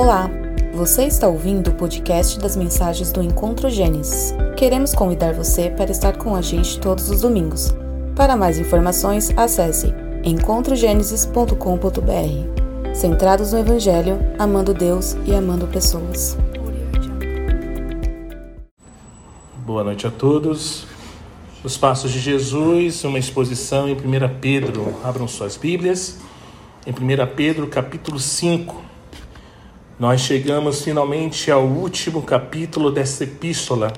Olá, você está ouvindo o podcast das mensagens do Encontro Gênesis. Queremos convidar você para estar com a gente todos os domingos. Para mais informações, acesse encontrogenesis.com.br. Centrados no Evangelho, amando Deus e amando pessoas. Boa noite a todos. Os Passos de Jesus, uma exposição em 1 Pedro. Abram suas Bíblias. Em 1 Pedro, capítulo 5. Nós chegamos finalmente ao último capítulo dessa epístola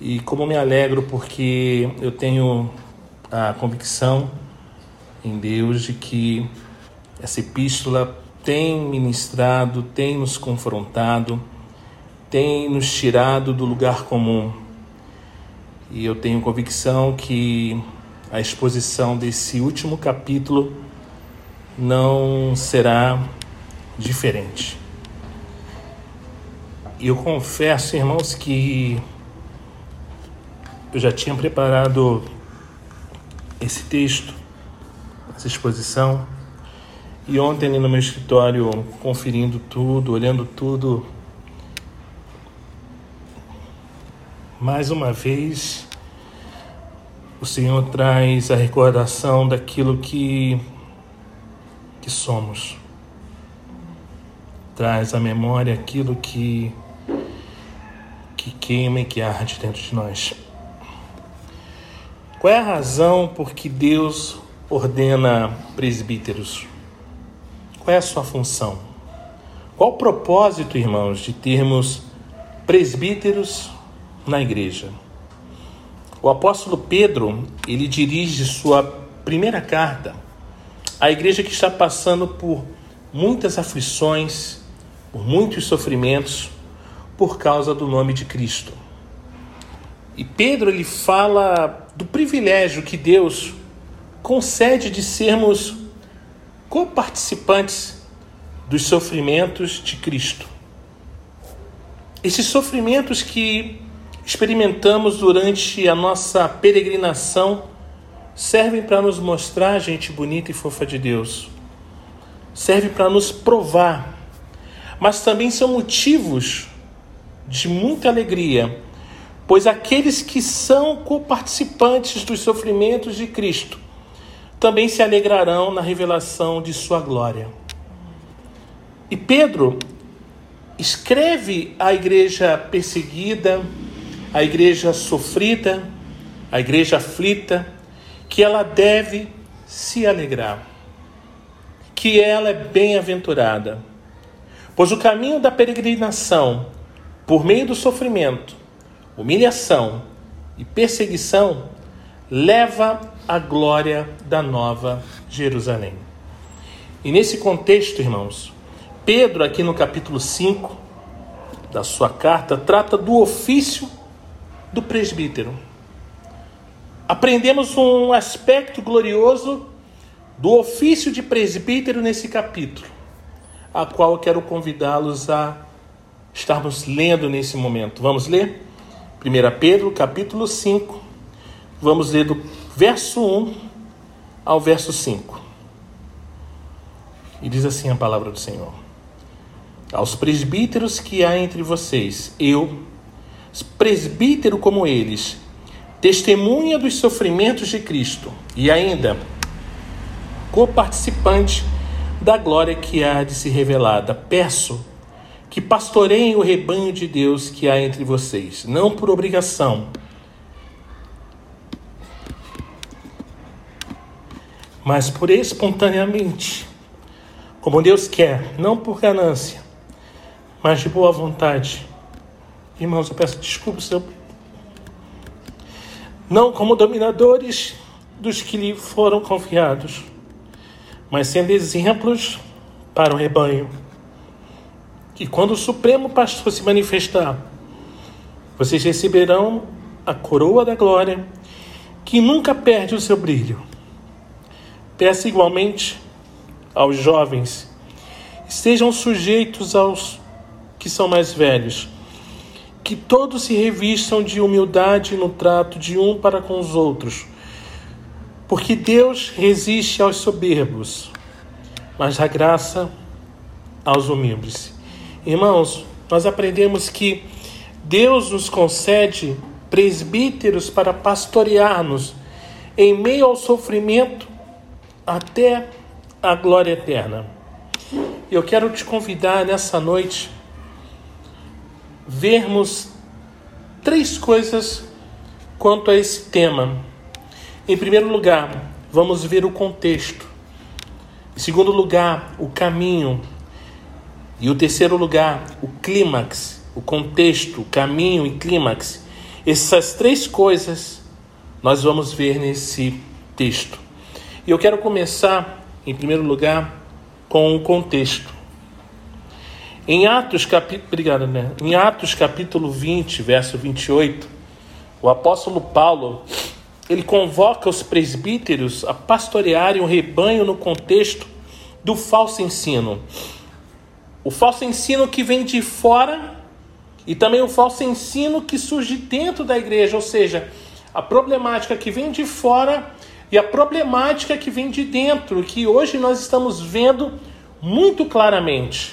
e como me alegro porque eu tenho a convicção em Deus de que essa epístola tem ministrado, tem nos confrontado, tem nos tirado do lugar comum. E eu tenho convicção que a exposição desse último capítulo não será diferente. Eu confesso, irmãos, que eu já tinha preparado esse texto, essa exposição, e ontem ali no meu escritório, conferindo tudo, olhando tudo, mais uma vez, o Senhor traz a recordação daquilo que, que somos. Traz à memória aquilo que que queima e que arde dentro de nós. Qual é a razão por que Deus ordena presbíteros? Qual é a sua função? Qual o propósito, irmãos, de termos presbíteros na igreja? O apóstolo Pedro, ele dirige sua primeira carta à igreja que está passando por muitas aflições, por muitos sofrimentos, por causa do nome de Cristo. E Pedro ele fala do privilégio que Deus concede de sermos coparticipantes dos sofrimentos de Cristo. Esses sofrimentos que experimentamos durante a nossa peregrinação servem para nos mostrar a gente bonita e fofa de Deus. Serve para nos provar, mas também são motivos de muita alegria, pois aqueles que são coparticipantes dos sofrimentos de Cristo também se alegrarão na revelação de sua glória. E Pedro escreve à igreja perseguida, à igreja sofrida, à igreja aflita, que ela deve se alegrar, que ela é bem-aventurada, pois o caminho da peregrinação por meio do sofrimento, humilhação e perseguição, leva à glória da nova Jerusalém. E nesse contexto, irmãos, Pedro, aqui no capítulo 5 da sua carta, trata do ofício do presbítero. Aprendemos um aspecto glorioso do ofício de presbítero nesse capítulo, a qual eu quero convidá-los a estarmos lendo nesse momento. Vamos ler? 1 Pedro, capítulo 5. Vamos ler do verso 1 ao verso 5. E diz assim a palavra do Senhor: Aos presbíteros que há entre vocês, eu, presbítero como eles, testemunha dos sofrimentos de Cristo e ainda coparticipante da glória que há de se revelada, peço que pastoreiem o rebanho de Deus que há entre vocês, não por obrigação, mas por espontaneamente, como Deus quer, não por ganância, mas de boa vontade. Irmãos, eu peço desculpa se eu. Não como dominadores dos que lhe foram confiados, mas sendo exemplos para o rebanho que quando o Supremo Pastor se manifestar, vocês receberão a coroa da glória, que nunca perde o seu brilho. Peça igualmente aos jovens, estejam sujeitos aos que são mais velhos, que todos se revistam de humildade no trato de um para com os outros, porque Deus resiste aos soberbos, mas dá graça aos humildes. Irmãos, nós aprendemos que Deus nos concede presbíteros para pastorear-nos em meio ao sofrimento até a glória eterna. Eu quero te convidar nessa noite vermos três coisas quanto a esse tema. Em primeiro lugar, vamos ver o contexto. Em segundo lugar, o caminho. E o terceiro lugar, o clímax, o contexto, caminho e clímax. Essas três coisas nós vamos ver nesse texto. E eu quero começar, em primeiro lugar, com o contexto. Em Atos, capi... Obrigado, né? em Atos capítulo 20, verso 28, o apóstolo Paulo ele convoca os presbíteros a pastorearem o rebanho no contexto do falso ensino. O falso ensino que vem de fora e também o falso ensino que surge dentro da igreja, ou seja, a problemática que vem de fora e a problemática que vem de dentro, que hoje nós estamos vendo muito claramente.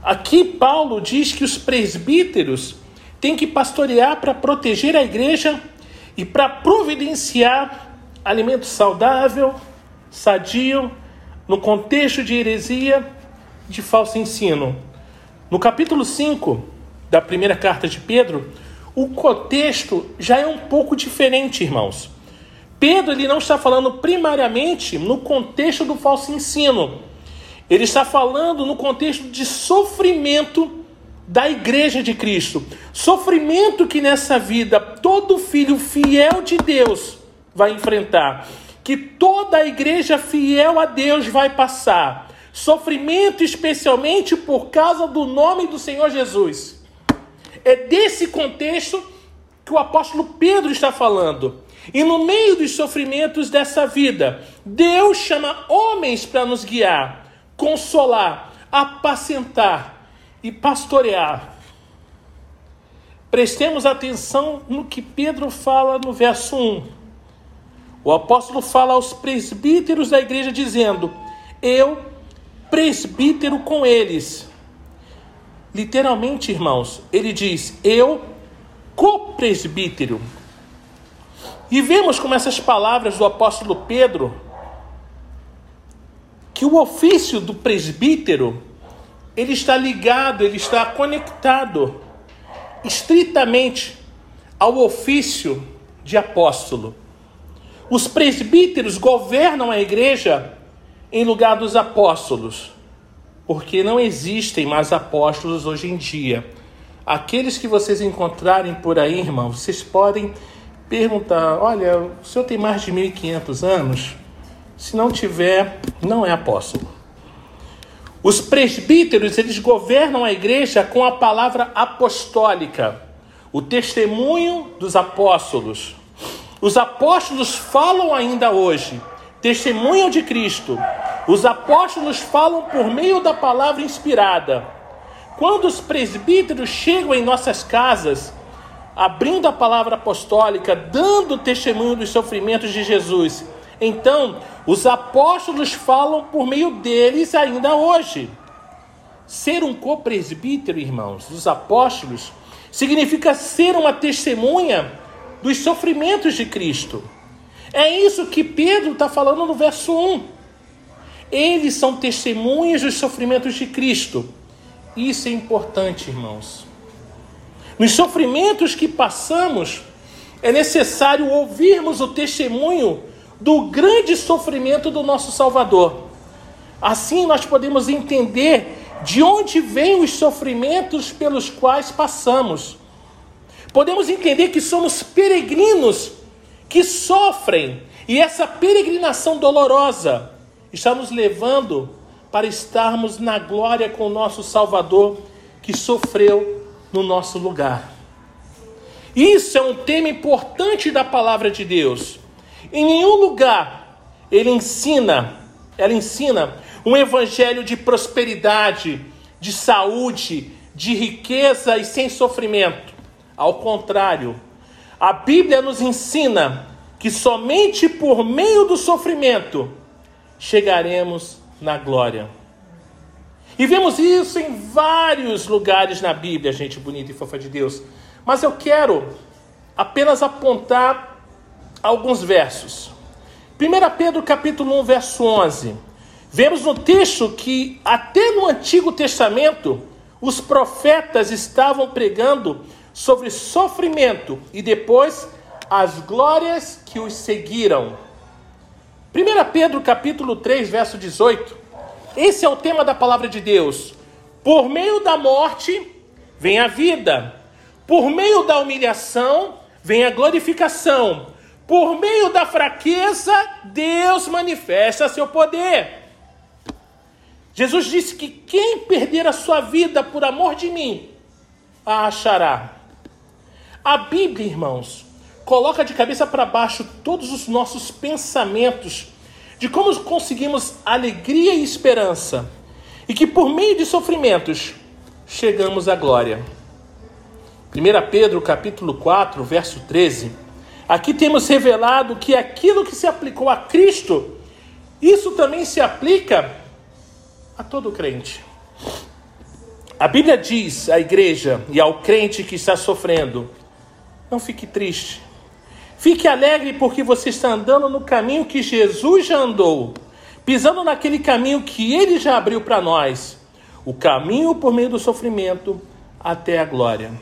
Aqui Paulo diz que os presbíteros têm que pastorear para proteger a igreja e para providenciar alimento saudável, sadio, no contexto de heresia, de falso ensino. No capítulo 5 da primeira carta de Pedro, o contexto já é um pouco diferente, irmãos. Pedro ele não está falando primariamente no contexto do falso ensino. Ele está falando no contexto de sofrimento da igreja de Cristo. Sofrimento que nessa vida todo filho fiel de Deus vai enfrentar, que toda a igreja fiel a Deus vai passar. Sofrimento especialmente por causa do nome do Senhor Jesus. É desse contexto que o apóstolo Pedro está falando. E no meio dos sofrimentos dessa vida, Deus chama homens para nos guiar, consolar, apacentar e pastorear. Prestemos atenção no que Pedro fala no verso 1. O apóstolo fala aos presbíteros da igreja, dizendo: Eu, presbítero com eles. Literalmente, irmãos, ele diz: Eu, co-presbítero. E vemos como essas palavras do apóstolo Pedro, que o ofício do presbítero ele está ligado, ele está conectado estritamente ao ofício de apóstolo. Os presbíteros governam a igreja em lugar dos apóstolos, porque não existem mais apóstolos hoje em dia. Aqueles que vocês encontrarem por aí, irmão, vocês podem perguntar: olha, o senhor tem mais de 1.500 anos? Se não tiver, não é apóstolo. Os presbíteros, eles governam a igreja com a palavra apostólica, o testemunho dos apóstolos. Os apóstolos falam ainda hoje, testemunham de Cristo. Os apóstolos falam por meio da palavra inspirada. Quando os presbíteros chegam em nossas casas, abrindo a palavra apostólica, dando testemunho dos sofrimentos de Jesus, então, os apóstolos falam por meio deles ainda hoje. Ser um co-presbítero, irmãos, dos apóstolos, significa ser uma testemunha dos sofrimentos de Cristo. É isso que Pedro está falando no verso 1. Eles são testemunhas dos sofrimentos de Cristo. Isso é importante, irmãos. Nos sofrimentos que passamos, é necessário ouvirmos o testemunho do grande sofrimento do nosso Salvador. Assim nós podemos entender de onde vêm os sofrimentos pelos quais passamos. Podemos entender que somos peregrinos que sofrem e essa peregrinação dolorosa está nos levando para estarmos na glória com o nosso Salvador que sofreu no nosso lugar. Isso é um tema importante da palavra de Deus. Em nenhum lugar ele ensina, ela ensina um evangelho de prosperidade, de saúde, de riqueza e sem sofrimento. Ao contrário, a Bíblia nos ensina que somente por meio do sofrimento chegaremos na glória. E vemos isso em vários lugares na Bíblia, gente bonita e fofa de Deus. Mas eu quero apenas apontar alguns versos. 1 Pedro capítulo 1, verso 11. Vemos no texto que até no Antigo Testamento os profetas estavam pregando sobre sofrimento e depois as glórias que os seguiram. 1 Pedro capítulo 3, verso 18. Esse é o tema da palavra de Deus. Por meio da morte vem a vida. Por meio da humilhação vem a glorificação. Por meio da fraqueza, Deus manifesta seu poder. Jesus disse que quem perder a sua vida por amor de mim, a achará. A Bíblia, irmãos, coloca de cabeça para baixo todos os nossos pensamentos de como conseguimos alegria e esperança, e que por meio de sofrimentos chegamos à glória. 1 Pedro capítulo 4, verso 13. Aqui temos revelado que aquilo que se aplicou a Cristo, isso também se aplica a todo crente. A Bíblia diz à igreja e ao crente que está sofrendo: não fique triste. Fique alegre porque você está andando no caminho que Jesus já andou, pisando naquele caminho que ele já abriu para nós o caminho por meio do sofrimento até a glória.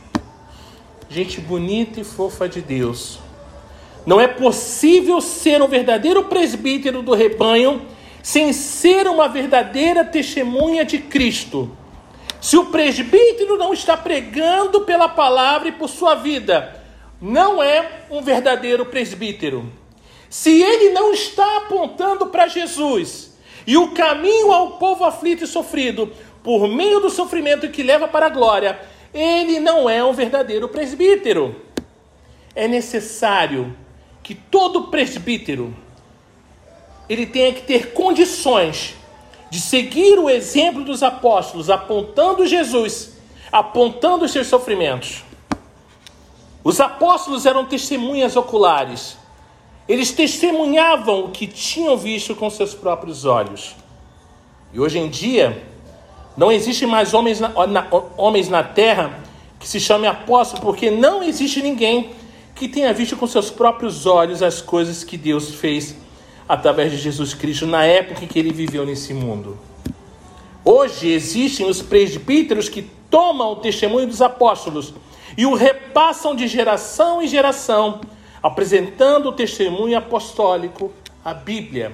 Gente bonita e fofa de Deus. Não é possível ser um verdadeiro presbítero do rebanho sem ser uma verdadeira testemunha de Cristo. Se o presbítero não está pregando pela palavra e por sua vida, não é um verdadeiro presbítero. Se ele não está apontando para Jesus e o caminho ao povo aflito e sofrido por meio do sofrimento que leva para a glória, ele não é um verdadeiro presbítero. É necessário que todo presbítero ele tenha que ter condições de seguir o exemplo dos apóstolos, apontando Jesus, apontando os seus sofrimentos. Os apóstolos eram testemunhas oculares. Eles testemunhavam o que tinham visto com seus próprios olhos. E hoje em dia, não existe mais homens na, na, homens na terra que se chame apóstolo, porque não existe ninguém que tenha visto com seus próprios olhos as coisas que Deus fez através de Jesus Cristo na época em que ele viveu nesse mundo. Hoje existem os presbíteros que tomam o testemunho dos apóstolos e o repassam de geração em geração, apresentando o testemunho apostólico, a Bíblia.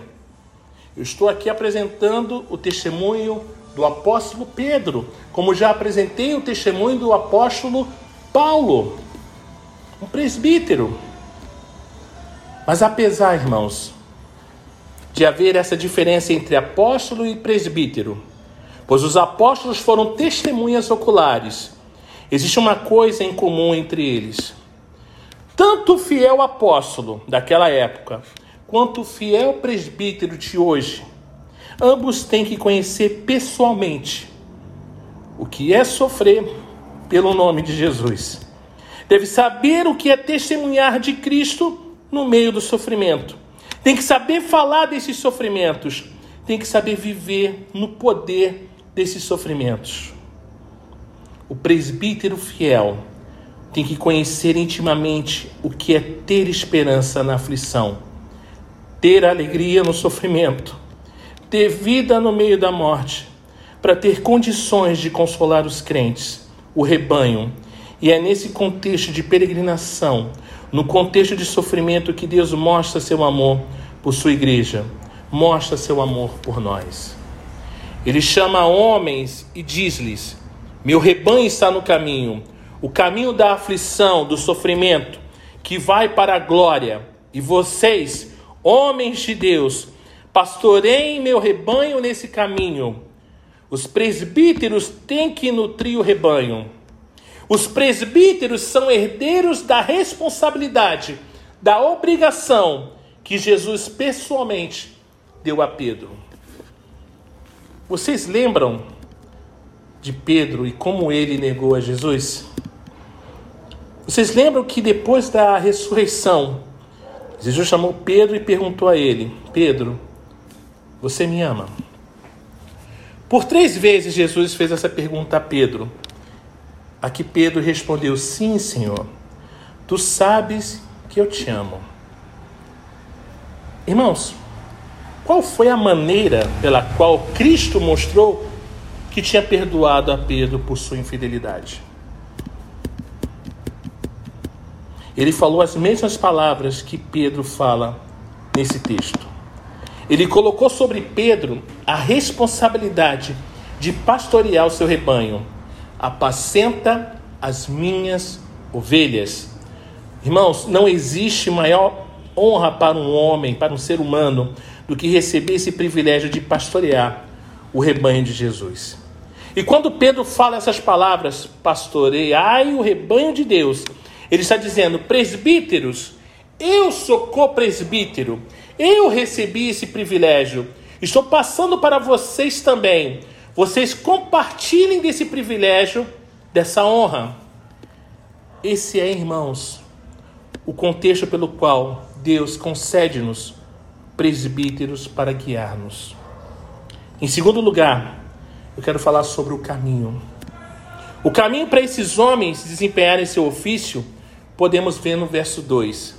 Eu estou aqui apresentando o testemunho do apóstolo Pedro, como já apresentei o testemunho do apóstolo Paulo, um presbítero. Mas apesar, irmãos, de haver essa diferença entre apóstolo e presbítero, pois os apóstolos foram testemunhas oculares. Existe uma coisa em comum entre eles. Tanto o fiel apóstolo daquela época, quanto o fiel presbítero de hoje, ambos têm que conhecer pessoalmente o que é sofrer pelo nome de Jesus. Deve saber o que é testemunhar de Cristo no meio do sofrimento tem que saber falar desses sofrimentos, tem que saber viver no poder desses sofrimentos. O presbítero fiel tem que conhecer intimamente o que é ter esperança na aflição, ter alegria no sofrimento, ter vida no meio da morte, para ter condições de consolar os crentes, o rebanho. E é nesse contexto de peregrinação, no contexto de sofrimento que Deus mostra seu amor por sua igreja, mostra seu amor por nós. Ele chama homens e diz-lhes: Meu rebanho está no caminho, o caminho da aflição, do sofrimento, que vai para a glória. E vocês, homens de Deus, pastoreiem meu rebanho nesse caminho. Os presbíteros têm que nutrir o rebanho. Os presbíteros são herdeiros da responsabilidade, da obrigação que Jesus pessoalmente deu a Pedro. Vocês lembram de Pedro e como ele negou a Jesus? Vocês lembram que depois da ressurreição, Jesus chamou Pedro e perguntou a ele: Pedro, você me ama? Por três vezes Jesus fez essa pergunta a Pedro. A que Pedro respondeu: Sim, Senhor, tu sabes que eu te amo. Irmãos, qual foi a maneira pela qual Cristo mostrou que tinha perdoado a Pedro por sua infidelidade? Ele falou as mesmas palavras que Pedro fala nesse texto. Ele colocou sobre Pedro a responsabilidade de pastorear o seu rebanho. Apacenta as minhas ovelhas. Irmãos, não existe maior honra para um homem, para um ser humano, do que receber esse privilégio de pastorear o rebanho de Jesus. E quando Pedro fala essas palavras, pastoreai o rebanho de Deus, ele está dizendo, presbíteros, eu sou co-presbítero, eu recebi esse privilégio, estou passando para vocês também. Vocês compartilhem desse privilégio, dessa honra. Esse é, irmãos, o contexto pelo qual Deus concede-nos presbíteros para guiar-nos. Em segundo lugar, eu quero falar sobre o caminho. O caminho para esses homens desempenharem seu ofício, podemos ver no verso 2: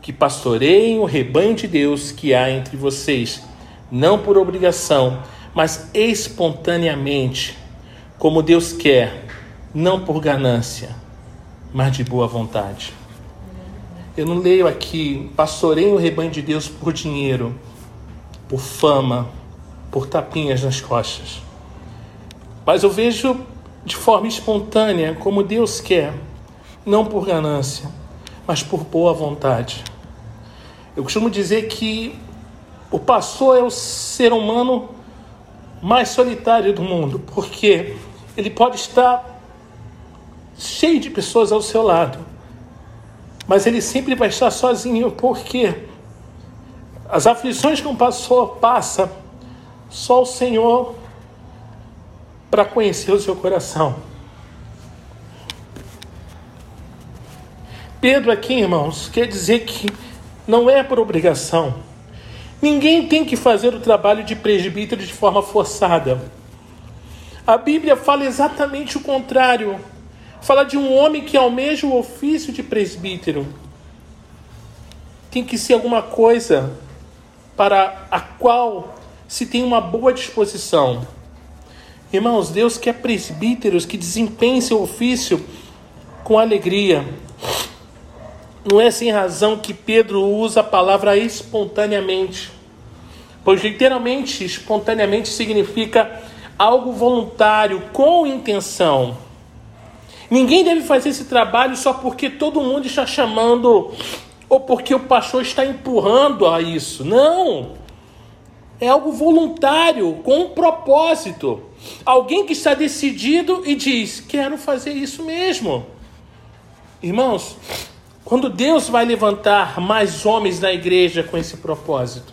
que pastoreiem o rebanho de Deus que há entre vocês, não por obrigação, mas espontaneamente, como Deus quer, não por ganância, mas de boa vontade. Eu não leio aqui, pastoreiem o rebanho de Deus por dinheiro, por fama, por tapinhas nas costas. Mas eu vejo de forma espontânea, como Deus quer, não por ganância, mas por boa vontade. Eu costumo dizer que o pastor é o ser humano mais solitário do mundo, porque ele pode estar cheio de pessoas ao seu lado, mas ele sempre vai estar sozinho, porque as aflições que um pastor passa, só o Senhor para conhecer o seu coração. Pedro aqui, irmãos, quer dizer que não é por obrigação. Ninguém tem que fazer o trabalho de presbítero de forma forçada. A Bíblia fala exatamente o contrário fala de um homem que almeja o ofício de presbítero. Tem que ser alguma coisa para a qual se tem uma boa disposição. Irmãos, Deus quer presbíteros que desempenhem seu ofício com alegria. Não é sem razão que Pedro usa a palavra espontaneamente, pois literalmente espontaneamente significa algo voluntário, com intenção. Ninguém deve fazer esse trabalho só porque todo mundo está chamando ou porque o pastor está empurrando a isso. Não! É algo voluntário, com um propósito. Alguém que está decidido e diz: Quero fazer isso mesmo. Irmãos, quando Deus vai levantar mais homens na igreja com esse propósito,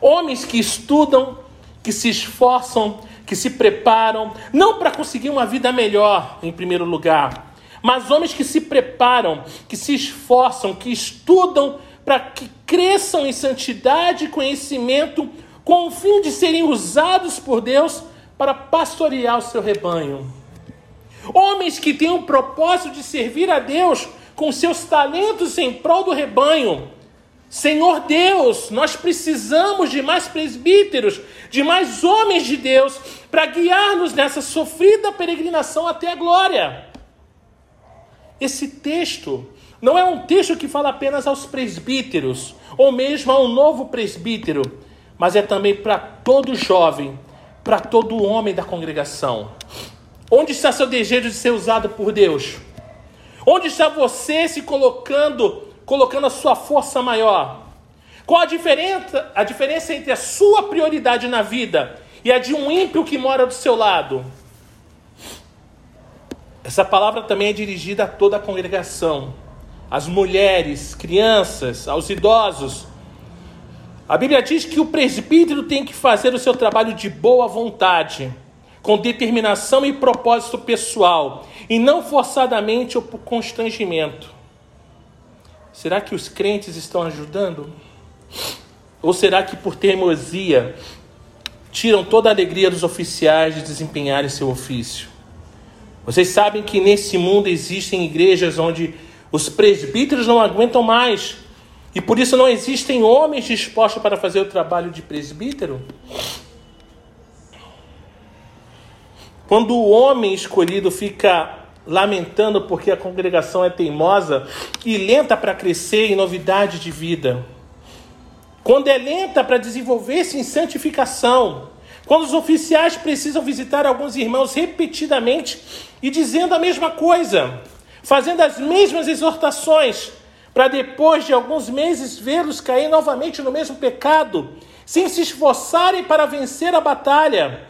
homens que estudam, que se esforçam, que se preparam, não para conseguir uma vida melhor, em primeiro lugar, mas homens que se preparam, que se esforçam, que estudam para que cresçam em santidade e conhecimento, com o fim de serem usados por Deus para pastorear o seu rebanho. Homens que têm o propósito de servir a Deus com seus talentos em prol do rebanho Senhor Deus, nós precisamos de mais presbíteros, de mais homens de Deus, para guiar-nos nessa sofrida peregrinação até a glória. Esse texto não é um texto que fala apenas aos presbíteros, ou mesmo a um novo presbítero, mas é também para todo jovem, para todo homem da congregação. Onde está seu desejo de ser usado por Deus? Onde está você se colocando colocando a sua força maior? Qual a diferença, a diferença entre a sua prioridade na vida e a de um ímpio que mora do seu lado? Essa palavra também é dirigida a toda a congregação, às mulheres, crianças, aos idosos. A Bíblia diz que o presbítero tem que fazer o seu trabalho de boa vontade, com determinação e propósito pessoal, e não forçadamente ou por constrangimento. Será que os crentes estão ajudando? Ou será que por teimosia tiram toda a alegria dos oficiais de desempenharem seu ofício. Vocês sabem que nesse mundo existem igrejas onde os presbíteros não aguentam mais e por isso não existem homens dispostos para fazer o trabalho de presbítero? Quando o homem escolhido fica lamentando porque a congregação é teimosa e lenta para crescer em novidade de vida, quando é lenta para desenvolver-se em santificação, quando os oficiais precisam visitar alguns irmãos repetidamente e dizendo a mesma coisa, fazendo as mesmas exortações, para depois de alguns meses vê-los cair novamente no mesmo pecado, sem se esforçarem para vencer a batalha.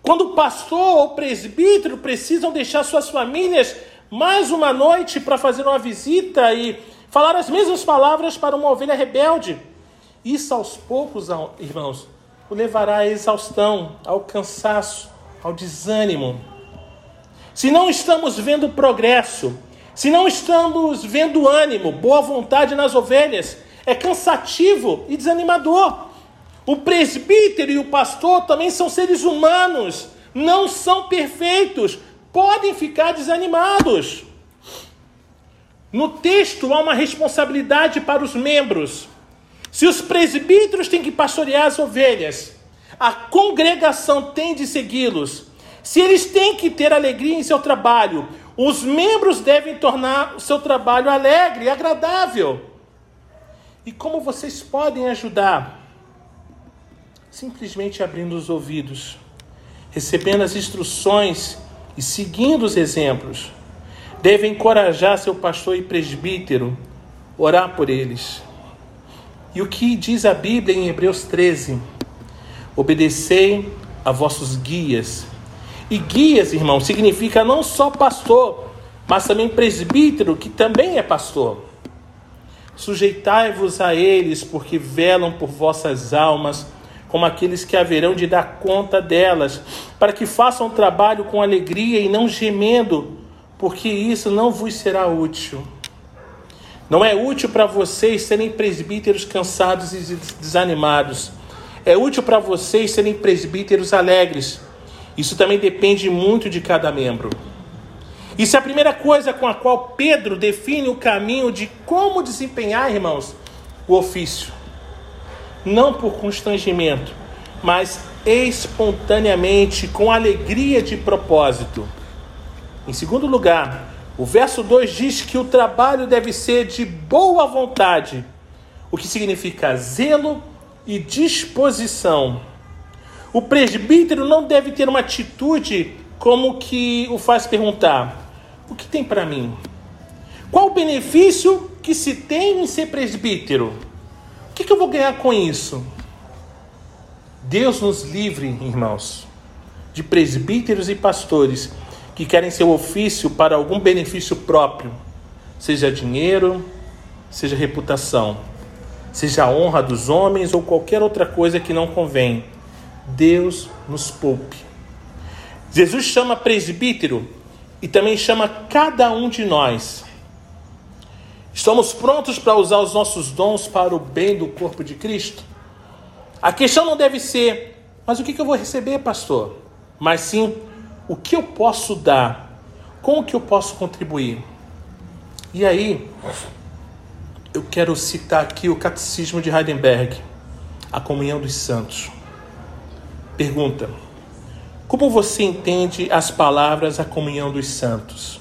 Quando o pastor ou presbítero precisam deixar suas famílias mais uma noite para fazer uma visita e falar as mesmas palavras para uma ovelha rebelde, isso aos poucos, irmãos, o levará à exaustão, ao cansaço, ao desânimo. Se não estamos vendo progresso, se não estamos vendo ânimo, boa vontade nas ovelhas, é cansativo e desanimador. O presbítero e o pastor também são seres humanos, não são perfeitos, podem ficar desanimados. No texto há uma responsabilidade para os membros. Se os presbíteros têm que pastorear as ovelhas, a congregação tem de segui-los. Se eles têm que ter alegria em seu trabalho, os membros devem tornar o seu trabalho alegre e agradável. E como vocês podem ajudar? Simplesmente abrindo os ouvidos, recebendo as instruções e seguindo os exemplos. Devem encorajar seu pastor e presbítero, orar por eles. E o que diz a Bíblia em Hebreus 13? Obedecei a vossos guias e guias, irmão, significa não só pastor, mas também presbítero, que também é pastor. Sujeitai-vos a eles, porque velam por vossas almas, como aqueles que haverão de dar conta delas, para que façam trabalho com alegria e não gemendo, porque isso não vos será útil. Não é útil para vocês serem presbíteros cansados e desanimados. É útil para vocês serem presbíteros alegres isso também depende muito de cada membro. Isso é a primeira coisa com a qual Pedro define o caminho de como desempenhar, irmãos, o ofício. Não por constrangimento, mas espontaneamente, com alegria de propósito. Em segundo lugar, o verso 2 diz que o trabalho deve ser de boa vontade, o que significa zelo e disposição. O presbítero não deve ter uma atitude como que o faz perguntar: o que tem para mim? Qual o benefício que se tem em ser presbítero? O que, que eu vou ganhar com isso? Deus nos livre, irmãos, de presbíteros e pastores que querem seu ofício para algum benefício próprio, seja dinheiro, seja reputação, seja honra dos homens ou qualquer outra coisa que não convém Deus nos poupe. Jesus chama presbítero e também chama cada um de nós. Estamos prontos para usar os nossos dons para o bem do corpo de Cristo? A questão não deve ser, mas o que eu vou receber, pastor? Mas sim, o que eu posso dar? Como que eu posso contribuir? E aí, eu quero citar aqui o Catecismo de Heidelberg, a comunhão dos santos. Pergunta: Como você entende as palavras a comunhão dos santos?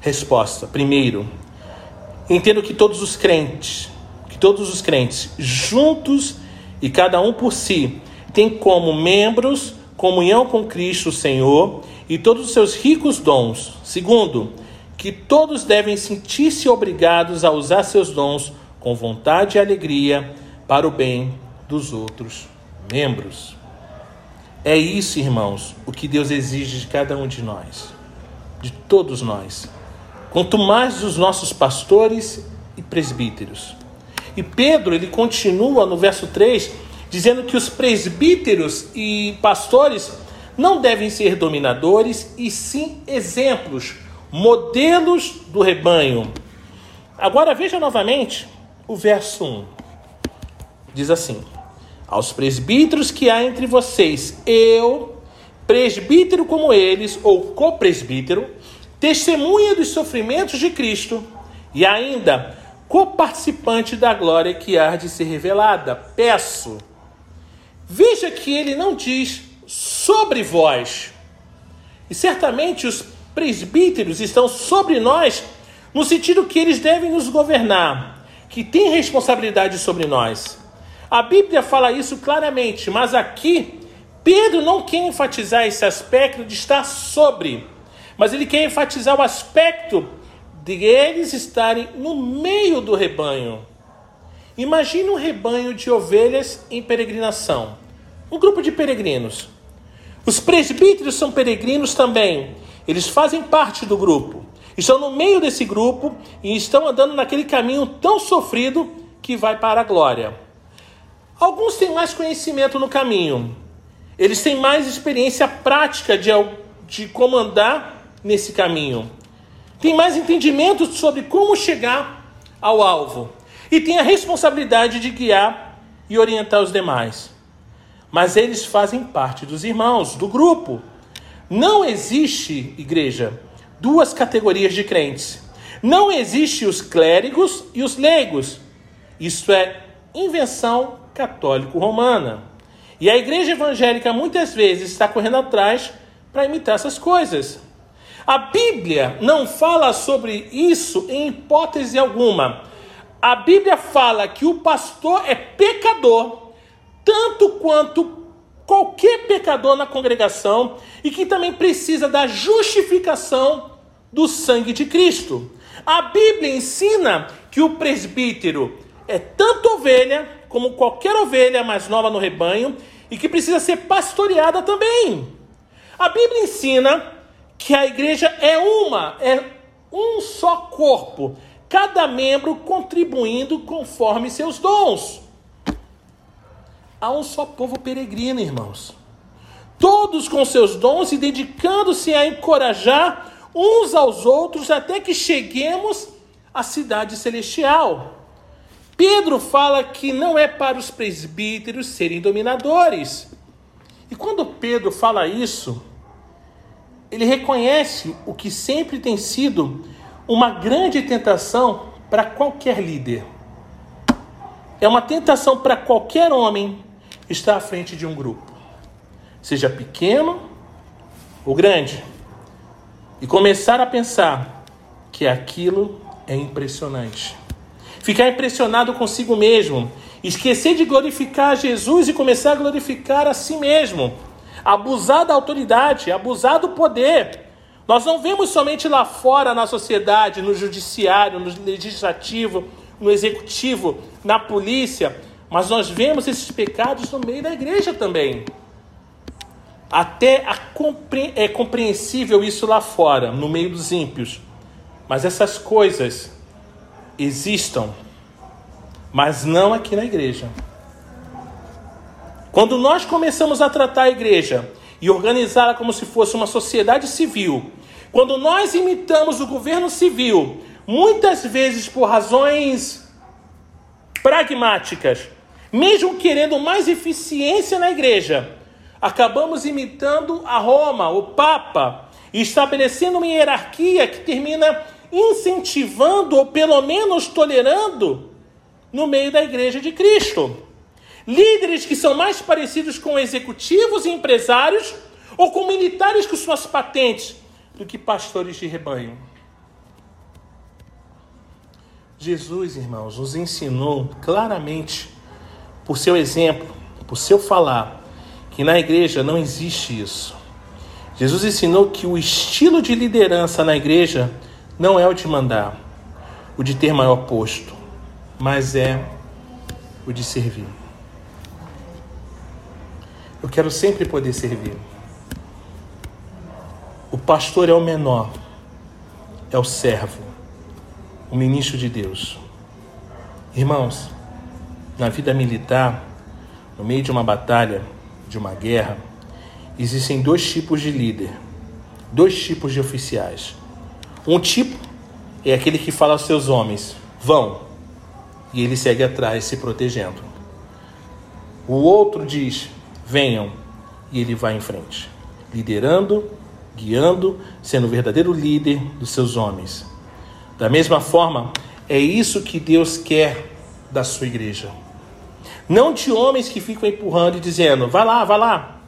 Resposta: Primeiro, entendo que todos os crentes, que todos os crentes, juntos e cada um por si, têm como membros comunhão com Cristo Senhor e todos os seus ricos dons. Segundo, que todos devem sentir-se obrigados a usar seus dons com vontade e alegria para o bem dos outros membros. É isso, irmãos, o que Deus exige de cada um de nós, de todos nós. Quanto mais dos nossos pastores e presbíteros. E Pedro, ele continua no verso 3, dizendo que os presbíteros e pastores não devem ser dominadores, e sim exemplos, modelos do rebanho. Agora veja novamente o verso 1. Diz assim: aos presbíteros que há entre vocês, eu, presbítero como eles, ou copresbítero, testemunha dos sofrimentos de Cristo e ainda coparticipante da glória que há de ser revelada. Peço. Veja que ele não diz sobre vós. E certamente os presbíteros estão sobre nós, no sentido que eles devem nos governar, que têm responsabilidade sobre nós. A Bíblia fala isso claramente, mas aqui Pedro não quer enfatizar esse aspecto de estar sobre, mas ele quer enfatizar o aspecto de eles estarem no meio do rebanho. Imagine um rebanho de ovelhas em peregrinação, um grupo de peregrinos. Os presbíteros são peregrinos também, eles fazem parte do grupo, estão no meio desse grupo e estão andando naquele caminho tão sofrido que vai para a glória. Alguns têm mais conhecimento no caminho, eles têm mais experiência prática de, de como andar nesse caminho, têm mais entendimento sobre como chegar ao alvo e têm a responsabilidade de guiar e orientar os demais. Mas eles fazem parte dos irmãos, do grupo. Não existe, igreja, duas categorias de crentes. Não existe os clérigos e os leigos. Isso é invenção católico-romana. E a igreja evangélica muitas vezes está correndo atrás para imitar essas coisas. A Bíblia não fala sobre isso em hipótese alguma. A Bíblia fala que o pastor é pecador, tanto quanto qualquer pecador na congregação, e que também precisa da justificação do sangue de Cristo. A Bíblia ensina que o presbítero é tanto ovelha como qualquer ovelha mais nova no rebanho e que precisa ser pastoreada também. A Bíblia ensina que a igreja é uma, é um só corpo, cada membro contribuindo conforme seus dons. Há um só povo peregrino, irmãos. Todos com seus dons e dedicando-se a encorajar uns aos outros até que cheguemos à cidade celestial. Pedro fala que não é para os presbíteros serem dominadores. E quando Pedro fala isso, ele reconhece o que sempre tem sido uma grande tentação para qualquer líder. É uma tentação para qualquer homem estar à frente de um grupo, seja pequeno ou grande, e começar a pensar que aquilo é impressionante ficar impressionado consigo mesmo, esquecer de glorificar Jesus e começar a glorificar a si mesmo, abusar da autoridade, abusar do poder. Nós não vemos somente lá fora na sociedade, no judiciário, no legislativo, no executivo, na polícia, mas nós vemos esses pecados no meio da igreja também. Até compre é compreensível isso lá fora, no meio dos ímpios. Mas essas coisas existam, mas não aqui na igreja. Quando nós começamos a tratar a igreja e organizá-la como se fosse uma sociedade civil, quando nós imitamos o governo civil, muitas vezes por razões pragmáticas, mesmo querendo mais eficiência na igreja, acabamos imitando a Roma, o Papa, e estabelecendo uma hierarquia que termina incentivando ou pelo menos tolerando no meio da igreja de Cristo. Líderes que são mais parecidos com executivos e empresários ou com militares com suas patentes do que pastores de rebanho. Jesus, irmãos, nos ensinou claramente, por seu exemplo, por seu falar, que na igreja não existe isso. Jesus ensinou que o estilo de liderança na igreja não é o de mandar, o de ter maior posto, mas é o de servir. Eu quero sempre poder servir. O pastor é o menor, é o servo, o ministro de Deus. Irmãos, na vida militar, no meio de uma batalha, de uma guerra, existem dois tipos de líder, dois tipos de oficiais. Um tipo é aquele que fala aos seus homens: vão, e ele segue atrás se protegendo. O outro diz: venham, e ele vai em frente, liderando, guiando, sendo o verdadeiro líder dos seus homens. Da mesma forma, é isso que Deus quer da sua igreja. Não de homens que ficam empurrando e dizendo, vai lá, vai lá,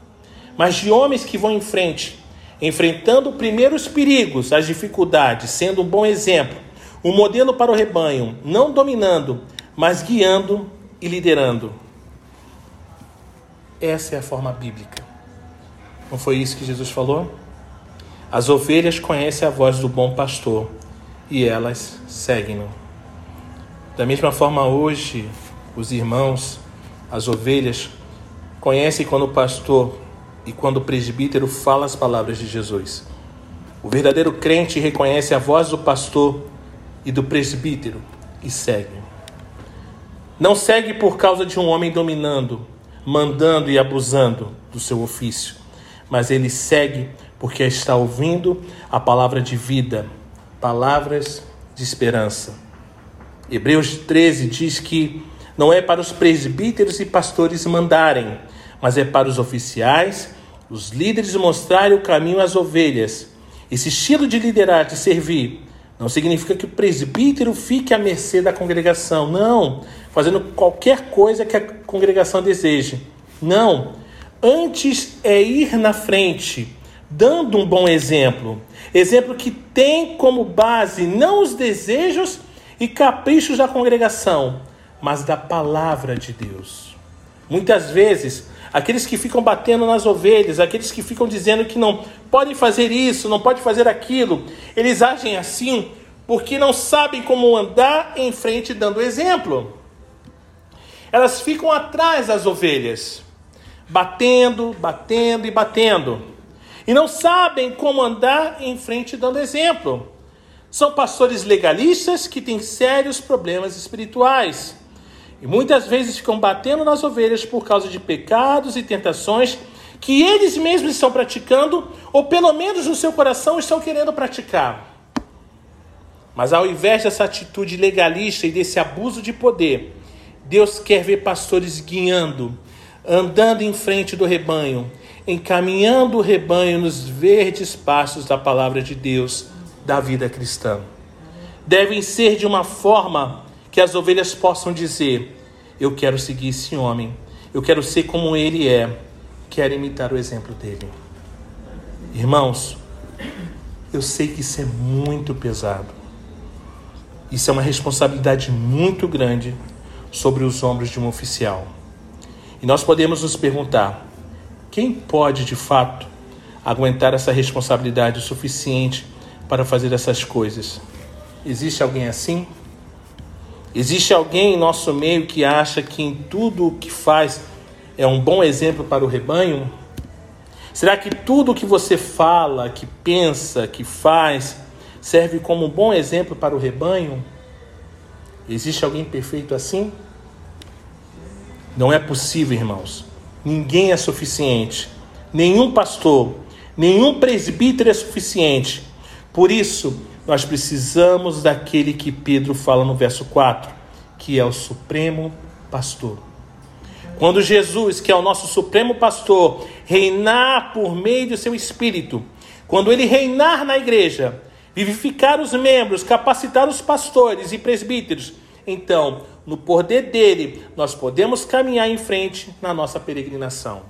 mas de homens que vão em frente, enfrentando primeiro os perigos, as dificuldades, sendo um bom exemplo, um modelo para o rebanho, não dominando, mas guiando e liderando. Essa é a forma bíblica. Não foi isso que Jesus falou? As ovelhas conhecem a voz do bom pastor e elas seguem-no. Da mesma forma, hoje, os irmãos, as ovelhas, conhecem quando o pastor e quando o presbítero fala as palavras de Jesus. O verdadeiro crente reconhece a voz do pastor e do presbítero e segue. Não segue por causa de um homem dominando, mandando e abusando do seu ofício, mas ele segue porque está ouvindo a palavra de vida, palavras de esperança. Hebreus 13 diz que não é para os presbíteros e pastores mandarem, mas é para os oficiais, os líderes mostrarem o caminho às ovelhas. Esse estilo de liderar, de servir, não significa que o presbítero fique à mercê da congregação. Não, fazendo qualquer coisa que a congregação deseje. Não. Antes é ir na frente, dando um bom exemplo. Exemplo que tem como base não os desejos e caprichos da congregação, mas da palavra de Deus. Muitas vezes, aqueles que ficam batendo nas ovelhas, aqueles que ficam dizendo que não podem fazer isso, não pode fazer aquilo, eles agem assim porque não sabem como andar em frente dando exemplo. Elas ficam atrás das ovelhas, batendo, batendo e batendo, e não sabem como andar em frente dando exemplo. São pastores legalistas que têm sérios problemas espirituais e muitas vezes ficam batendo nas ovelhas por causa de pecados e tentações que eles mesmos estão praticando, ou pelo menos no seu coração estão querendo praticar. Mas ao invés dessa atitude legalista e desse abuso de poder, Deus quer ver pastores guiando, andando em frente do rebanho, encaminhando o rebanho nos verdes passos da palavra de Deus, da vida cristã. Devem ser de uma forma que as ovelhas possam dizer: Eu quero seguir esse homem, eu quero ser como ele é, quero imitar o exemplo dele. Irmãos, eu sei que isso é muito pesado. Isso é uma responsabilidade muito grande sobre os ombros de um oficial. E nós podemos nos perguntar: quem pode de fato aguentar essa responsabilidade suficiente para fazer essas coisas? Existe alguém assim? Existe alguém em nosso meio que acha que em tudo o que faz é um bom exemplo para o rebanho? Será que tudo o que você fala, que pensa, que faz, serve como um bom exemplo para o rebanho? Existe alguém perfeito assim? Não é possível, irmãos. Ninguém é suficiente. Nenhum pastor, nenhum presbítero é suficiente. Por isso, nós precisamos daquele que Pedro fala no verso 4, que é o Supremo Pastor. Quando Jesus, que é o nosso Supremo Pastor, reinar por meio do seu Espírito, quando ele reinar na igreja, vivificar os membros, capacitar os pastores e presbíteros, então, no poder dele, nós podemos caminhar em frente na nossa peregrinação.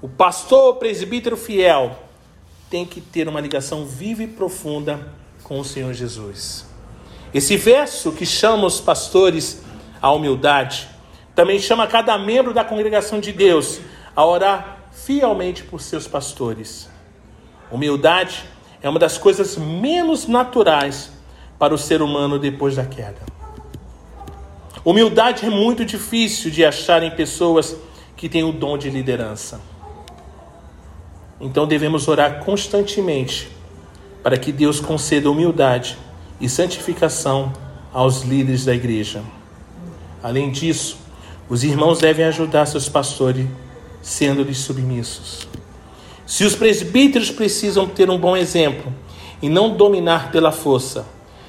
O pastor, o presbítero fiel, tem que ter uma ligação viva e profunda com o Senhor Jesus. Esse verso que chama os pastores à humildade, também chama cada membro da congregação de Deus a orar fielmente por seus pastores. Humildade é uma das coisas menos naturais para o ser humano depois da queda. Humildade é muito difícil de achar em pessoas que têm o dom de liderança. Então devemos orar constantemente para que Deus conceda humildade e santificação aos líderes da igreja. Além disso, os irmãos devem ajudar seus pastores, sendo-lhes submissos. Se os presbíteros precisam ter um bom exemplo e não dominar pela força,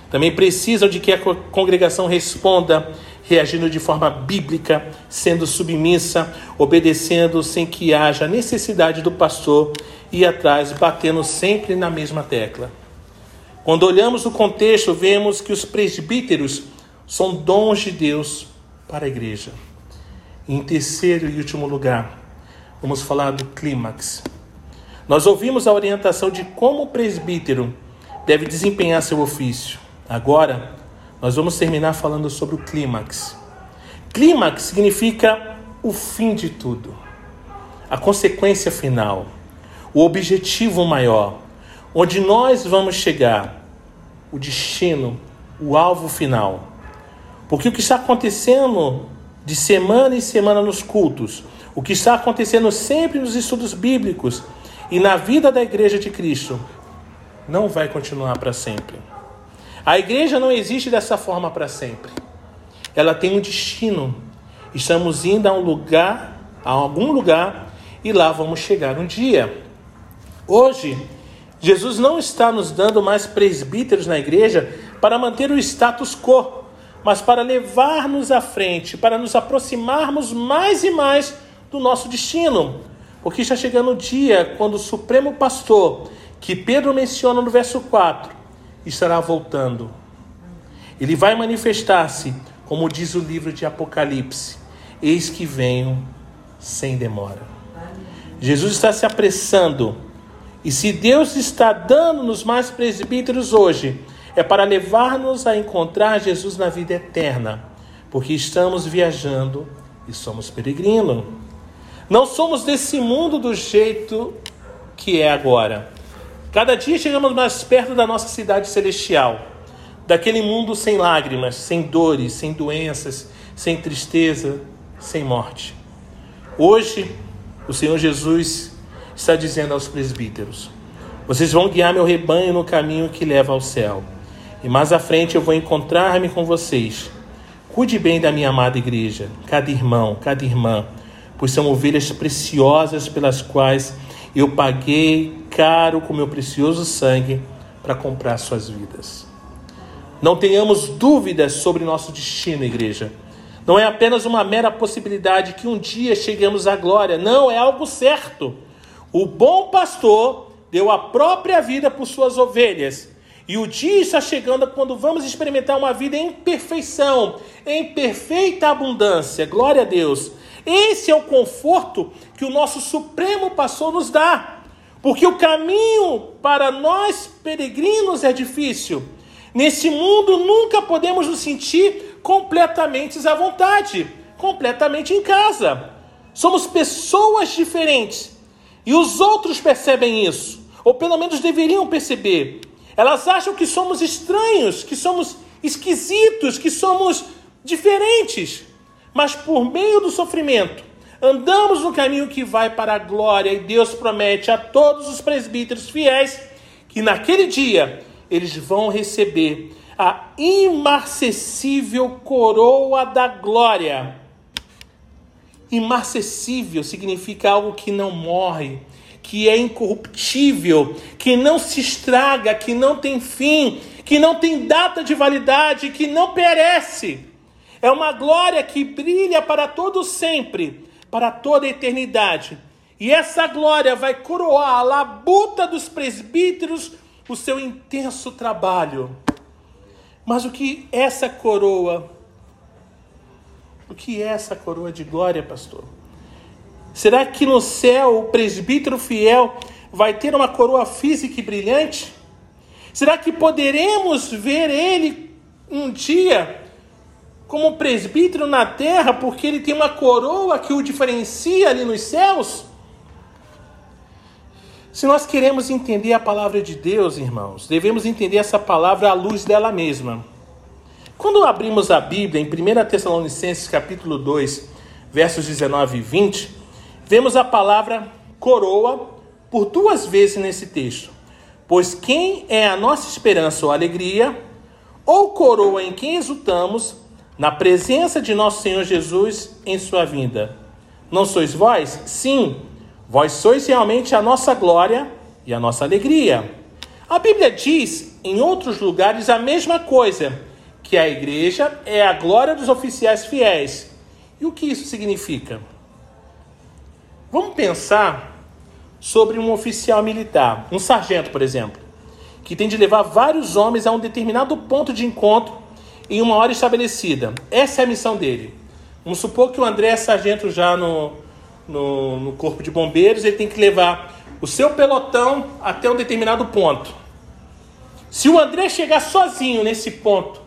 também precisam de que a congregação responda reagindo de forma bíblica, sendo submissa, obedecendo sem que haja necessidade do pastor ir atrás, batendo sempre na mesma tecla. Quando olhamos o contexto, vemos que os presbíteros são dons de Deus para a igreja. Em terceiro e último lugar, vamos falar do clímax. Nós ouvimos a orientação de como o presbítero deve desempenhar seu ofício. Agora, nós vamos terminar falando sobre o clímax. Clímax significa o fim de tudo, a consequência final, o objetivo maior, onde nós vamos chegar, o destino, o alvo final. Porque o que está acontecendo de semana em semana nos cultos, o que está acontecendo sempre nos estudos bíblicos e na vida da igreja de Cristo, não vai continuar para sempre. A igreja não existe dessa forma para sempre. Ela tem um destino. Estamos indo a um lugar, a algum lugar, e lá vamos chegar um dia. Hoje, Jesus não está nos dando mais presbíteros na igreja para manter o status quo, mas para levar-nos à frente, para nos aproximarmos mais e mais do nosso destino. Porque está chegando o dia quando o Supremo Pastor, que Pedro menciona no verso 4, estará voltando. Ele vai manifestar-se, como diz o livro de Apocalipse: Eis que venho sem demora. Jesus está se apressando, e se Deus está dando-nos mais presbíteros hoje, é para levar-nos a encontrar Jesus na vida eterna, porque estamos viajando e somos peregrinos. Não somos desse mundo do jeito que é agora. Cada dia chegamos mais perto da nossa cidade celestial, daquele mundo sem lágrimas, sem dores, sem doenças, sem tristeza, sem morte. Hoje, o Senhor Jesus está dizendo aos presbíteros: Vocês vão guiar meu rebanho no caminho que leva ao céu. E mais à frente eu vou encontrar-me com vocês. Cuide bem da minha amada igreja, cada irmão, cada irmã, pois são ovelhas preciosas pelas quais eu paguei caro com meu precioso sangue para comprar suas vidas. Não tenhamos dúvidas sobre nosso destino, igreja. Não é apenas uma mera possibilidade que um dia cheguemos à glória. Não, é algo certo. O bom pastor deu a própria vida por suas ovelhas. E o dia está chegando quando vamos experimentar uma vida em perfeição, em perfeita abundância. Glória a Deus. Esse é o conforto que o nosso Supremo Pastor nos dá. Porque o caminho para nós peregrinos é difícil. Nesse mundo nunca podemos nos sentir completamente à vontade, completamente em casa. Somos pessoas diferentes. E os outros percebem isso, ou pelo menos deveriam perceber. Elas acham que somos estranhos, que somos esquisitos, que somos diferentes. Mas por meio do sofrimento, andamos no caminho que vai para a glória, e Deus promete a todos os presbíteros fiéis que naquele dia eles vão receber a imarcessível coroa da glória. Imarcessível significa algo que não morre, que é incorruptível, que não se estraga, que não tem fim, que não tem data de validade, que não perece. É uma glória que brilha para todo sempre, para toda a eternidade. E essa glória vai coroar a labuta dos presbíteros o seu intenso trabalho. Mas o que essa coroa? O que é essa coroa de glória, pastor? Será que no céu o presbítero fiel vai ter uma coroa física e brilhante? Será que poderemos ver ele um dia como presbítero na terra, porque ele tem uma coroa que o diferencia ali nos céus? Se nós queremos entender a palavra de Deus, irmãos, devemos entender essa palavra à luz dela mesma. Quando abrimos a Bíblia em 1 Tessalonicenses capítulo 2, versos 19 e 20, vemos a palavra coroa por duas vezes nesse texto. Pois quem é a nossa esperança ou alegria, ou coroa em quem exultamos, na presença de nosso Senhor Jesus em sua vinda. Não sois vós? Sim, vós sois realmente a nossa glória e a nossa alegria. A Bíblia diz em outros lugares a mesma coisa, que a igreja é a glória dos oficiais fiéis. E o que isso significa? Vamos pensar sobre um oficial militar, um sargento, por exemplo, que tem de levar vários homens a um determinado ponto de encontro em uma hora estabelecida. Essa é a missão dele. Vamos supor que o André é sargento já no, no, no corpo de bombeiros, ele tem que levar o seu pelotão até um determinado ponto. Se o André chegar sozinho nesse ponto,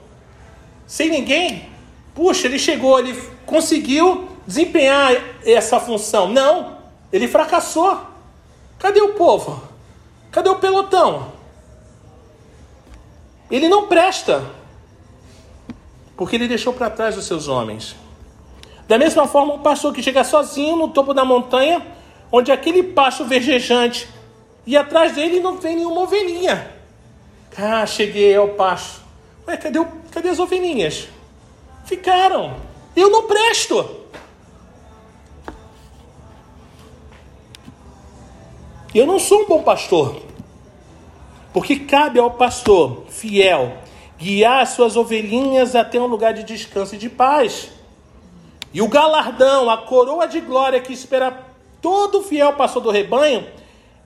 sem ninguém, puxa, ele chegou, ele conseguiu desempenhar essa função. Não, ele fracassou. Cadê o povo? Cadê o pelotão? Ele não presta, porque ele deixou para trás os seus homens. Da mesma forma, um pastor que chega sozinho no topo da montanha, onde aquele pasto vergejante, e atrás dele não vem nenhuma ovelhinha. Ah, cheguei ao pasto. Ué, cadê, o, cadê as ovelhinhas? Ficaram. Eu não presto. Eu não sou um bom pastor. Porque cabe ao pastor fiel guiar as suas ovelhinhas até um lugar de descanso e de paz. E o galardão, a coroa de glória que espera todo fiel pastor do rebanho,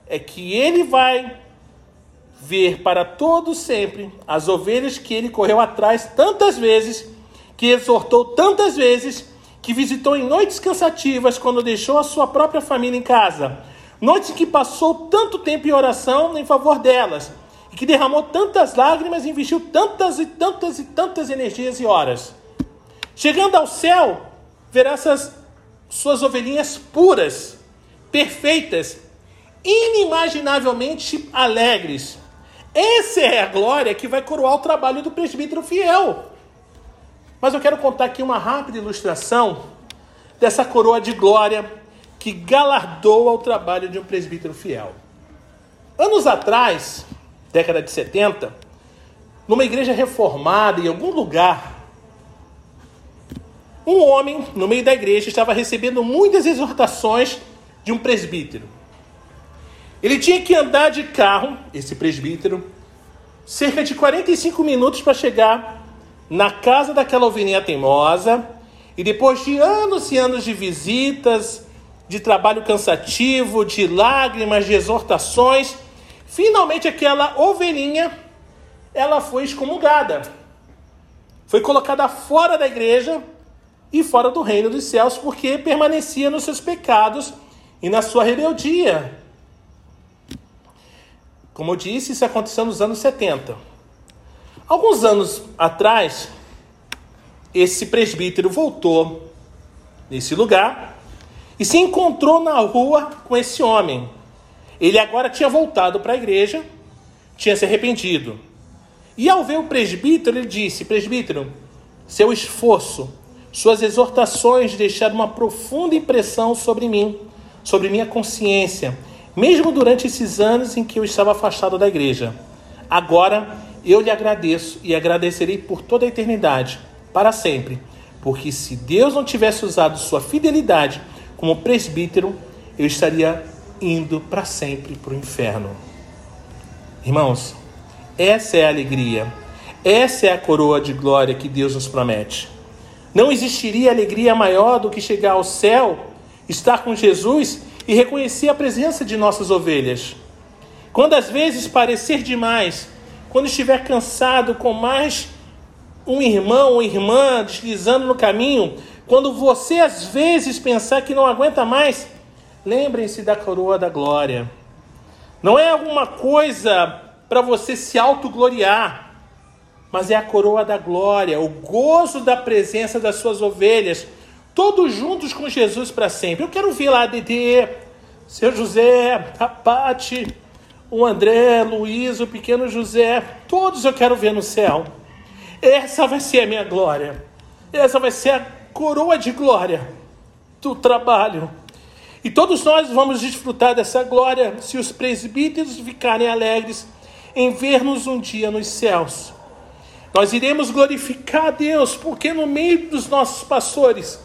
é que ele vai ver para todo sempre as ovelhas que ele correu atrás tantas vezes, que exortou tantas vezes, que visitou em noites cansativas quando deixou a sua própria família em casa, noites que passou tanto tempo em oração em favor delas, que derramou tantas lágrimas e investiu tantas e tantas e tantas energias e horas. Chegando ao céu, verá essas suas ovelhinhas puras, perfeitas, inimaginavelmente alegres, essa é a glória que vai coroar o trabalho do presbítero fiel. Mas eu quero contar aqui uma rápida ilustração dessa coroa de glória que galardoa o trabalho de um presbítero fiel. Anos atrás, década de 70, numa igreja reformada em algum lugar, um homem no meio da igreja estava recebendo muitas exortações de um presbítero. Ele tinha que andar de carro, esse presbítero, cerca de 45 minutos para chegar na casa daquela ovelhinha teimosa. E depois de anos e anos de visitas, de trabalho cansativo, de lágrimas, de exortações, finalmente aquela ovelhinha ela foi excomungada. Foi colocada fora da igreja e fora do reino dos céus porque permanecia nos seus pecados e na sua rebeldia. Como eu disse, isso aconteceu nos anos 70. Alguns anos atrás, esse presbítero voltou nesse lugar e se encontrou na rua com esse homem. Ele agora tinha voltado para a igreja, tinha se arrependido. E ao ver o presbítero, ele disse: Presbítero, seu esforço, suas exortações deixaram uma profunda impressão sobre mim, sobre minha consciência mesmo durante esses anos em que eu estava afastado da igreja. Agora eu lhe agradeço e agradecerei por toda a eternidade, para sempre, porque se Deus não tivesse usado sua fidelidade como presbítero, eu estaria indo para sempre para o inferno. Irmãos, essa é a alegria, essa é a coroa de glória que Deus nos promete. Não existiria alegria maior do que chegar ao céu, estar com Jesus e reconhecer a presença de nossas ovelhas. Quando às vezes parecer demais, quando estiver cansado com mais um irmão ou irmã deslizando no caminho, quando você às vezes pensar que não aguenta mais, lembrem-se da coroa da glória. Não é alguma coisa para você se autogloriar, mas é a coroa da glória, o gozo da presença das suas ovelhas todos juntos com Jesus para sempre. Eu quero ver lá a Dedê, seu José, a Pati, o André, Luiz, o pequeno José, todos eu quero ver no céu. Essa vai ser a minha glória. Essa vai ser a coroa de glória do trabalho. E todos nós vamos desfrutar dessa glória se os presbíteros ficarem alegres em ver-nos um dia nos céus. Nós iremos glorificar a Deus, porque no meio dos nossos pastores,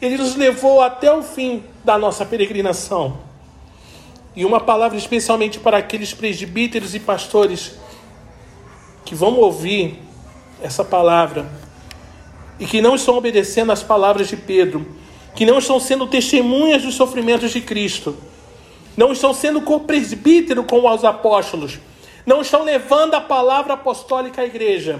ele nos levou até o fim da nossa peregrinação. E uma palavra especialmente para aqueles presbíteros e pastores que vão ouvir essa palavra e que não estão obedecendo às palavras de Pedro, que não estão sendo testemunhas dos sofrimentos de Cristo, não estão sendo co-presbítero com os apóstolos, não estão levando a palavra apostólica à igreja.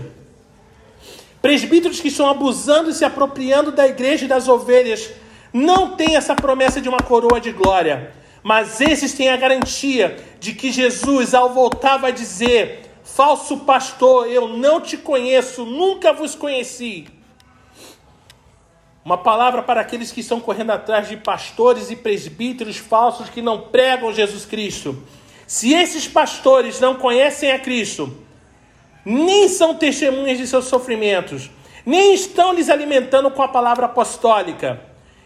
Presbíteros que estão abusando e se apropriando da igreja e das ovelhas não têm essa promessa de uma coroa de glória, mas esses têm a garantia de que Jesus, ao voltar, vai dizer: Falso pastor, eu não te conheço, nunca vos conheci. Uma palavra para aqueles que estão correndo atrás de pastores e presbíteros falsos que não pregam Jesus Cristo. Se esses pastores não conhecem a Cristo, nem são testemunhas de seus sofrimentos, nem estão lhes alimentando com a palavra apostólica,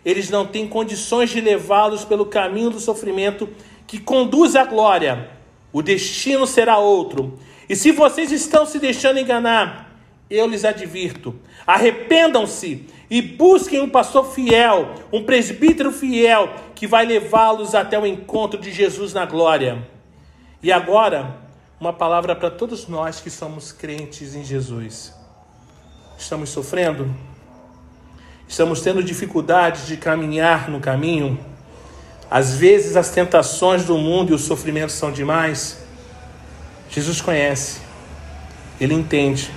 eles não têm condições de levá-los pelo caminho do sofrimento que conduz à glória. O destino será outro. E se vocês estão se deixando enganar, eu lhes advirto: arrependam-se e busquem um pastor fiel, um presbítero fiel, que vai levá-los até o encontro de Jesus na glória. E agora, uma palavra para todos nós que somos crentes em Jesus. Estamos sofrendo? Estamos tendo dificuldades de caminhar no caminho? Às vezes as tentações do mundo e os sofrimentos são demais. Jesus conhece, ele entende,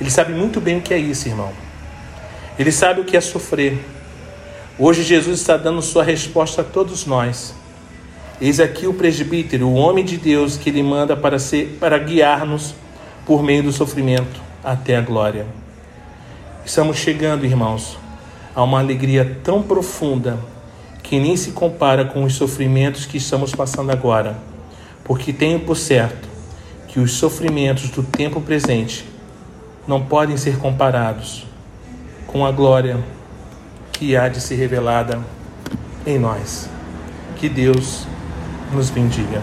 ele sabe muito bem o que é isso, irmão. Ele sabe o que é sofrer. Hoje Jesus está dando sua resposta a todos nós. Eis aqui o presbítero, o homem de Deus que ele manda para ser para guiar-nos por meio do sofrimento até a glória. Estamos chegando, irmãos, a uma alegria tão profunda que nem se compara com os sofrimentos que estamos passando agora, porque tenho por certo que os sofrimentos do tempo presente não podem ser comparados com a glória que há de ser revelada em nós. Que Deus nos bendiga.